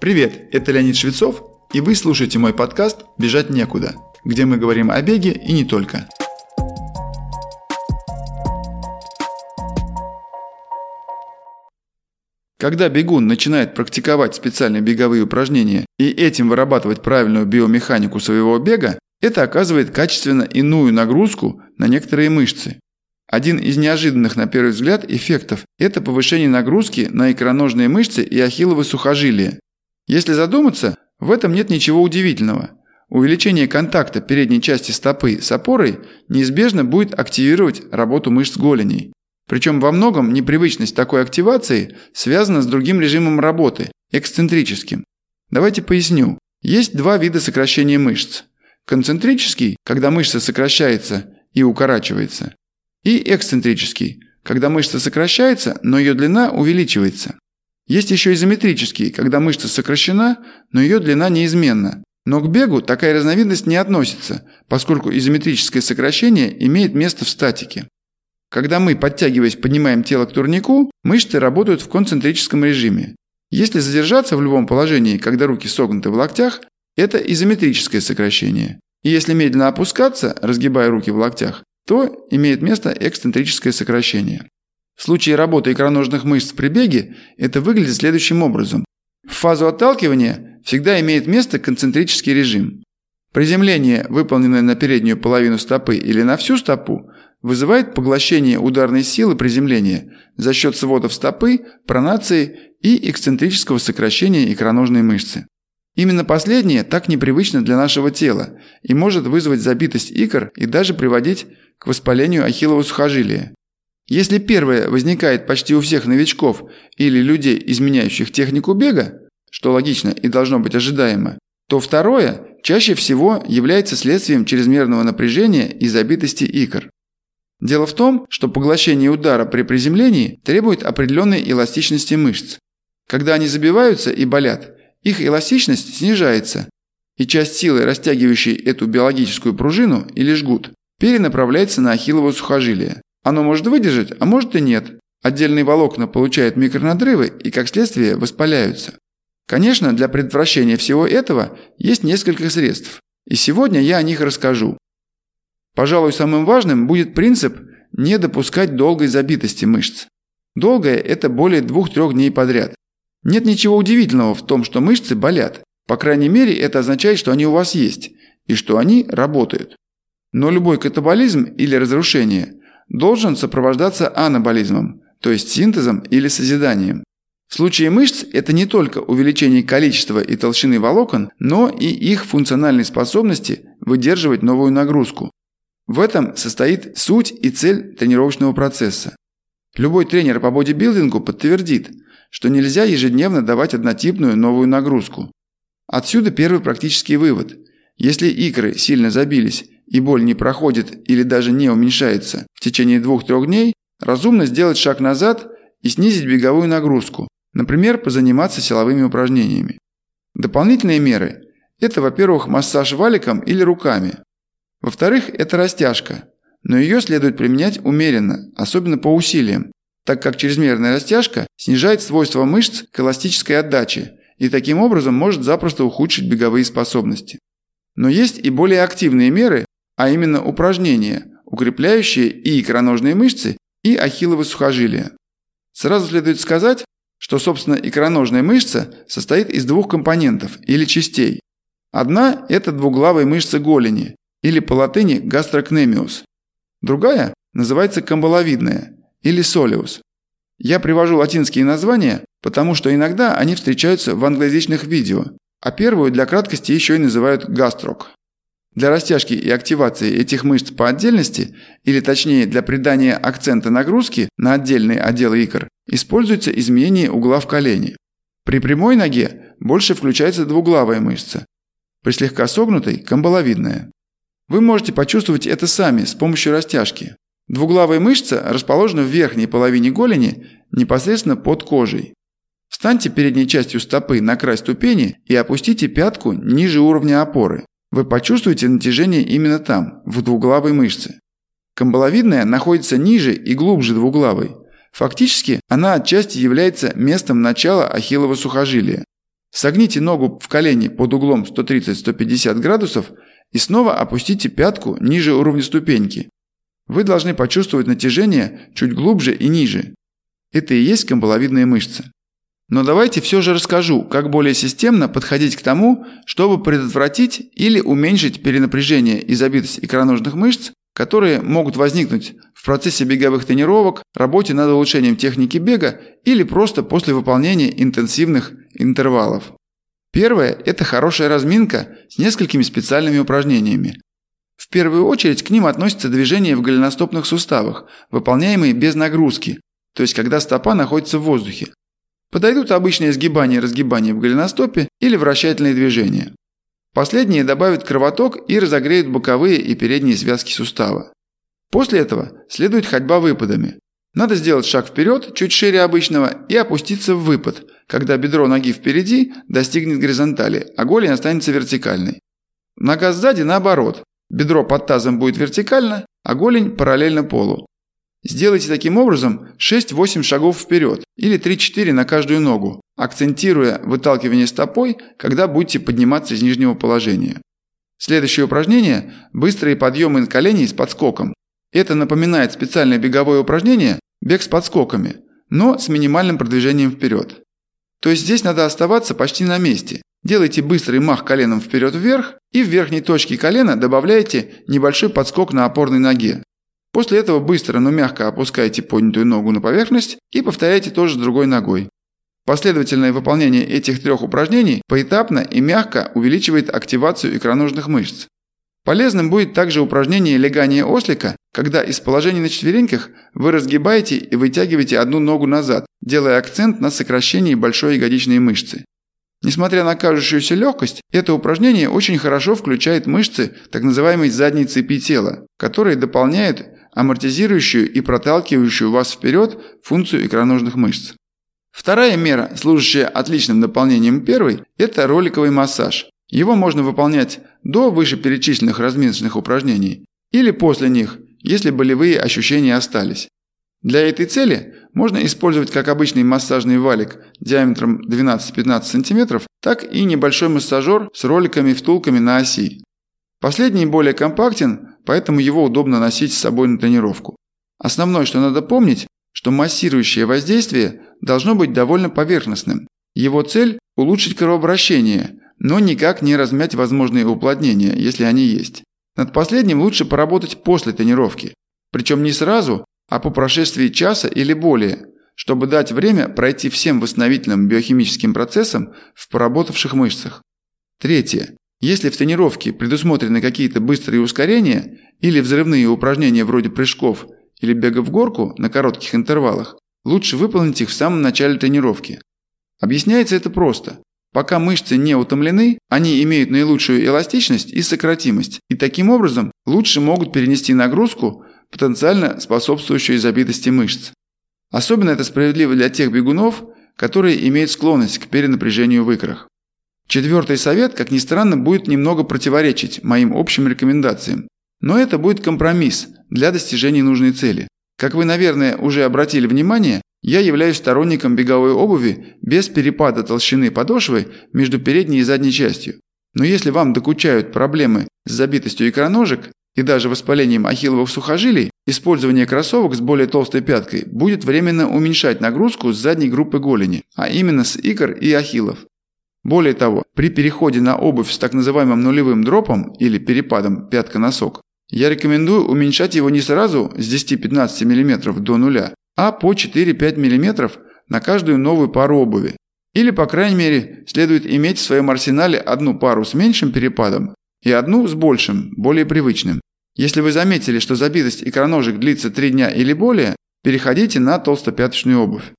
Привет, это Леонид Швецов, и вы слушаете мой подкаст «Бежать некуда», где мы говорим о беге и не только. Когда бегун начинает практиковать специальные беговые упражнения и этим вырабатывать правильную биомеханику своего бега, это оказывает качественно иную нагрузку на некоторые мышцы. Один из неожиданных на первый взгляд эффектов – это повышение нагрузки на икроножные мышцы и ахилловы сухожилия. Если задуматься, в этом нет ничего удивительного. Увеличение контакта передней части стопы с опорой неизбежно будет активировать работу мышц голеней. Причем во многом непривычность такой активации связана с другим режимом работы – эксцентрическим. Давайте поясню. Есть два вида сокращения мышц. Концентрический, когда мышца сокращается и укорачивается. И эксцентрический, когда мышца сокращается, но ее длина увеличивается. Есть еще изометрический, когда мышца сокращена, но ее длина неизменна. Но к бегу такая разновидность не относится, поскольку изометрическое сокращение имеет место в статике. Когда мы, подтягиваясь, поднимаем тело к турнику, мышцы работают в концентрическом режиме. Если задержаться в любом положении, когда руки согнуты в локтях, это изометрическое сокращение. И если медленно опускаться, разгибая руки в локтях, то имеет место эксцентрическое сокращение. В случае работы икроножных мышц при беге это выглядит следующим образом. В фазу отталкивания всегда имеет место концентрический режим. Приземление, выполненное на переднюю половину стопы или на всю стопу, вызывает поглощение ударной силы приземления за счет сводов стопы, пронации и эксцентрического сокращения икроножной мышцы. Именно последнее так непривычно для нашего тела и может вызвать забитость икр и даже приводить к воспалению ахиллового сухожилия. Если первое возникает почти у всех новичков или людей, изменяющих технику бега, что логично и должно быть ожидаемо, то второе чаще всего является следствием чрезмерного напряжения и забитости икр. Дело в том, что поглощение удара при приземлении требует определенной эластичности мышц. Когда они забиваются и болят, их эластичность снижается, и часть силы, растягивающей эту биологическую пружину или жгут, перенаправляется на ахиллово сухожилие. Оно может выдержать, а может и нет. Отдельные волокна получают микронадрывы и, как следствие, воспаляются. Конечно, для предотвращения всего этого есть несколько средств. И сегодня я о них расскажу. Пожалуй, самым важным будет принцип не допускать долгой забитости мышц. Долгое – это более 2-3 дней подряд. Нет ничего удивительного в том, что мышцы болят. По крайней мере, это означает, что они у вас есть, и что они работают. Но любой катаболизм или разрушение должен сопровождаться анаболизмом, то есть синтезом или созиданием. В случае мышц это не только увеличение количества и толщины волокон, но и их функциональной способности выдерживать новую нагрузку. В этом состоит суть и цель тренировочного процесса. Любой тренер по бодибилдингу подтвердит, что нельзя ежедневно давать однотипную новую нагрузку. Отсюда первый практический вывод. Если икры сильно забились и боль не проходит или даже не уменьшается в течение 2-3 дней, разумно сделать шаг назад и снизить беговую нагрузку, например, позаниматься силовыми упражнениями. Дополнительные меры – это, во-первых, массаж валиком или руками. Во-вторых, это растяжка, но ее следует применять умеренно, особенно по усилиям, так как чрезмерная растяжка снижает свойства мышц к эластической отдаче и таким образом может запросто ухудшить беговые способности. Но есть и более активные меры, а именно упражнения, укрепляющие и икроножные мышцы, и ахилловы сухожилия. Сразу следует сказать, что, собственно, икроножная мышца состоит из двух компонентов или частей. Одна – это двуглавая мышца голени, или по латыни гастрокнемиус. Другая называется камбаловидная, или солиус. Я привожу латинские названия, потому что иногда они встречаются в англоязычных видео, а первую для краткости еще и называют гастрок. Для растяжки и активации этих мышц по отдельности, или точнее для придания акцента нагрузки на отдельные отделы икр, используется изменение угла в колене. При прямой ноге больше включается двуглавая мышца, при слегка согнутой – камбаловидная. Вы можете почувствовать это сами с помощью растяжки. Двуглавая мышца расположена в верхней половине голени непосредственно под кожей. Встаньте передней частью стопы на край ступени и опустите пятку ниже уровня опоры. Вы почувствуете натяжение именно там, в двуглавой мышце. Камбаловидная находится ниже и глубже двуглавой. Фактически, она отчасти является местом начала ахиллова сухожилия. Согните ногу в колени под углом 130-150 градусов и снова опустите пятку ниже уровня ступеньки. Вы должны почувствовать натяжение чуть глубже и ниже. Это и есть камбаловидные мышцы. Но давайте все же расскажу, как более системно подходить к тому, чтобы предотвратить или уменьшить перенапряжение и забитость икроножных мышц, которые могут возникнуть в процессе беговых тренировок, работе над улучшением техники бега или просто после выполнения интенсивных интервалов. Первое – это хорошая разминка с несколькими специальными упражнениями. В первую очередь к ним относятся движения в голеностопных суставах, выполняемые без нагрузки, то есть когда стопа находится в воздухе. Подойдут обычные сгибания и разгибания в голеностопе или вращательные движения. Последние добавят кровоток и разогреют боковые и передние связки сустава. После этого следует ходьба выпадами. Надо сделать шаг вперед, чуть шире обычного, и опуститься в выпад, когда бедро ноги впереди достигнет горизонтали, а голень останется вертикальной. Нога сзади наоборот. Бедро под тазом будет вертикально, а голень параллельно полу. Сделайте таким образом 6-8 шагов вперед или 3-4 на каждую ногу, акцентируя выталкивание стопой, когда будете подниматься из нижнего положения. Следующее упражнение – быстрые подъемы коленей с подскоком. Это напоминает специальное беговое упражнение – бег с подскоками, но с минимальным продвижением вперед. То есть здесь надо оставаться почти на месте. Делайте быстрый мах коленом вперед-вверх и в верхней точке колена добавляете небольшой подскок на опорной ноге. После этого быстро, но мягко опускайте поднятую ногу на поверхность и повторяйте тоже другой ногой. Последовательное выполнение этих трех упражнений поэтапно и мягко увеличивает активацию икроножных мышц. Полезным будет также упражнение легания ослика, когда из положения на четвереньках вы разгибаете и вытягиваете одну ногу назад, делая акцент на сокращении большой ягодичной мышцы. Несмотря на кажущуюся легкость, это упражнение очень хорошо включает мышцы так называемой задней цепи тела, которые дополняют амортизирующую и проталкивающую вас вперед функцию икроножных мышц. Вторая мера, служащая отличным дополнением первой, это роликовый массаж. Его можно выполнять до вышеперечисленных разминочных упражнений или после них, если болевые ощущения остались. Для этой цели можно использовать как обычный массажный валик диаметром 12-15 см, так и небольшой массажер с роликами-втулками на оси. Последний более компактен, поэтому его удобно носить с собой на тренировку. Основное, что надо помнить, что массирующее воздействие должно быть довольно поверхностным. Его цель – улучшить кровообращение, но никак не размять возможные уплотнения, если они есть. Над последним лучше поработать после тренировки. Причем не сразу, а по прошествии часа или более, чтобы дать время пройти всем восстановительным биохимическим процессам в поработавших мышцах. Третье. Если в тренировке предусмотрены какие-то быстрые ускорения или взрывные упражнения вроде прыжков или бега в горку на коротких интервалах, лучше выполнить их в самом начале тренировки. Объясняется это просто. Пока мышцы не утомлены, они имеют наилучшую эластичность и сократимость, и таким образом лучше могут перенести нагрузку, потенциально способствующую забитости мышц. Особенно это справедливо для тех бегунов, которые имеют склонность к перенапряжению в икрах. Четвертый совет, как ни странно, будет немного противоречить моим общим рекомендациям. Но это будет компромисс для достижения нужной цели. Как вы, наверное, уже обратили внимание, я являюсь сторонником беговой обуви без перепада толщины подошвы между передней и задней частью. Но если вам докучают проблемы с забитостью икроножек и даже воспалением ахилловых сухожилий, использование кроссовок с более толстой пяткой будет временно уменьшать нагрузку с задней группы голени, а именно с икр и ахиллов. Более того, при переходе на обувь с так называемым нулевым дропом или перепадом пятка-носок, я рекомендую уменьшать его не сразу с 10-15 мм до нуля, а по 4-5 мм на каждую новую пару обуви. Или, по крайней мере, следует иметь в своем арсенале одну пару с меньшим перепадом и одну с большим, более привычным. Если вы заметили, что забитость икроножек длится 3 дня или более, переходите на толстопяточную обувь.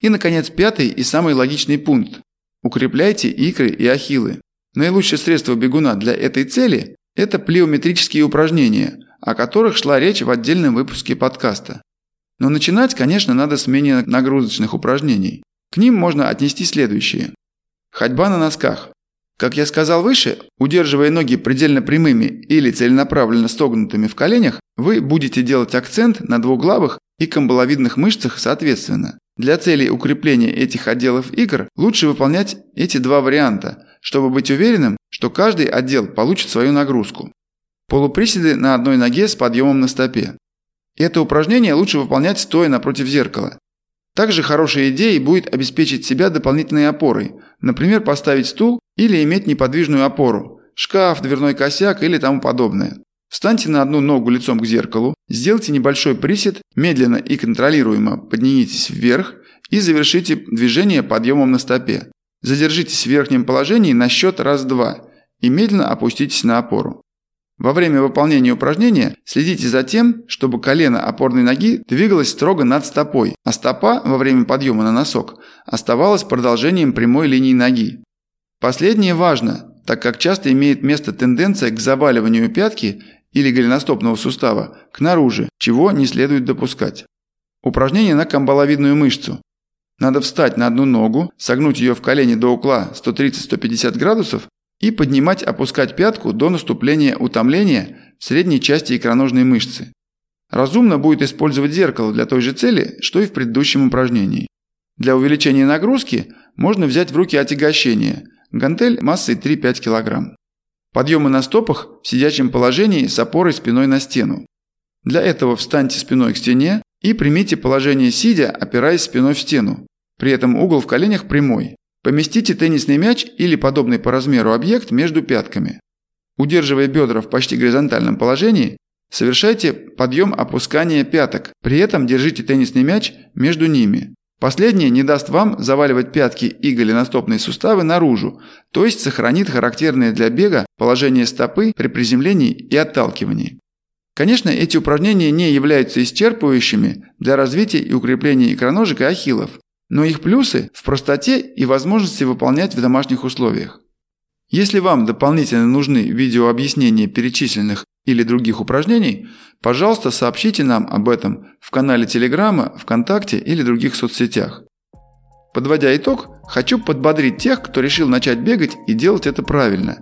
И, наконец, пятый и самый логичный пункт. Укрепляйте икры и ахиллы. Наилучшее средство бегуна для этой цели – это плеометрические упражнения, о которых шла речь в отдельном выпуске подкаста. Но начинать, конечно, надо с менее нагрузочных упражнений. К ним можно отнести следующие. Ходьба на носках. Как я сказал выше, удерживая ноги предельно прямыми или целенаправленно согнутыми в коленях, вы будете делать акцент на двуглавых и камбаловидных мышцах соответственно. Для целей укрепления этих отделов игр лучше выполнять эти два варианта, чтобы быть уверенным, что каждый отдел получит свою нагрузку. Полуприседы на одной ноге с подъемом на стопе. Это упражнение лучше выполнять стоя напротив зеркала. Также хорошей идеей будет обеспечить себя дополнительной опорой, например, поставить стул или иметь неподвижную опору, шкаф, дверной косяк или тому подобное. Встаньте на одну ногу лицом к зеркалу, сделайте небольшой присед, медленно и контролируемо поднимитесь вверх и завершите движение подъемом на стопе. Задержитесь в верхнем положении на счет раз-два и медленно опуститесь на опору. Во время выполнения упражнения следите за тем, чтобы колено опорной ноги двигалось строго над стопой, а стопа во время подъема на носок оставалась продолжением прямой линии ноги. Последнее важно, так как часто имеет место тенденция к заваливанию пятки или голеностопного сустава к наружу, чего не следует допускать. Упражнение на камбаловидную мышцу. Надо встать на одну ногу, согнуть ее в колени до угла 130-150 градусов и поднимать, опускать пятку до наступления утомления в средней части икроножной мышцы. Разумно будет использовать зеркало для той же цели, что и в предыдущем упражнении. Для увеличения нагрузки можно взять в руки отягощение – гантель массой 3-5 кг. Подъемы на стопах в сидячем положении с опорой спиной на стену. Для этого встаньте спиной к стене и примите положение сидя, опираясь спиной в стену. При этом угол в коленях прямой. Поместите теннисный мяч или подобный по размеру объект между пятками. Удерживая бедра в почти горизонтальном положении, совершайте подъем-опускание пяток, при этом держите теннисный мяч между ними. Последнее не даст вам заваливать пятки и голеностопные суставы наружу, то есть сохранит характерное для бега положение стопы при приземлении и отталкивании. Конечно, эти упражнения не являются исчерпывающими для развития и укрепления икроножек и ахиллов, но их плюсы в простоте и возможности выполнять в домашних условиях. Если вам дополнительно нужны видеообъяснения перечисленных или других упражнений, пожалуйста, сообщите нам об этом в канале Телеграма, ВКонтакте или других соцсетях. Подводя итог, хочу подбодрить тех, кто решил начать бегать и делать это правильно.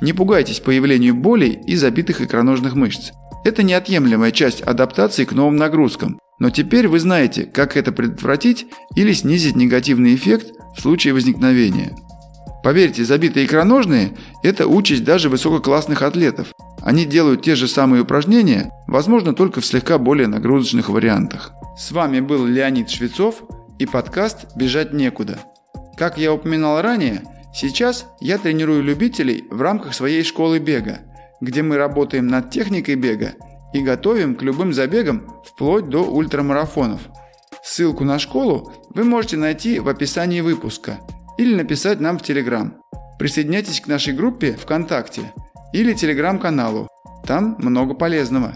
Не пугайтесь появлению болей и забитых икроножных мышц. Это неотъемлемая часть адаптации к новым нагрузкам, но теперь вы знаете, как это предотвратить или снизить негативный эффект в случае возникновения. Поверьте, забитые икроножные – это участь даже высококлассных атлетов. Они делают те же самые упражнения, возможно, только в слегка более нагрузочных вариантах. С вами был Леонид Швецов и подкаст «Бежать некуда». Как я упоминал ранее, сейчас я тренирую любителей в рамках своей школы бега, где мы работаем над техникой бега и готовим к любым забегам вплоть до ультрамарафонов. Ссылку на школу вы можете найти в описании выпуска – или написать нам в Телеграм. Присоединяйтесь к нашей группе ВКонтакте или Телеграм-каналу. Там много полезного.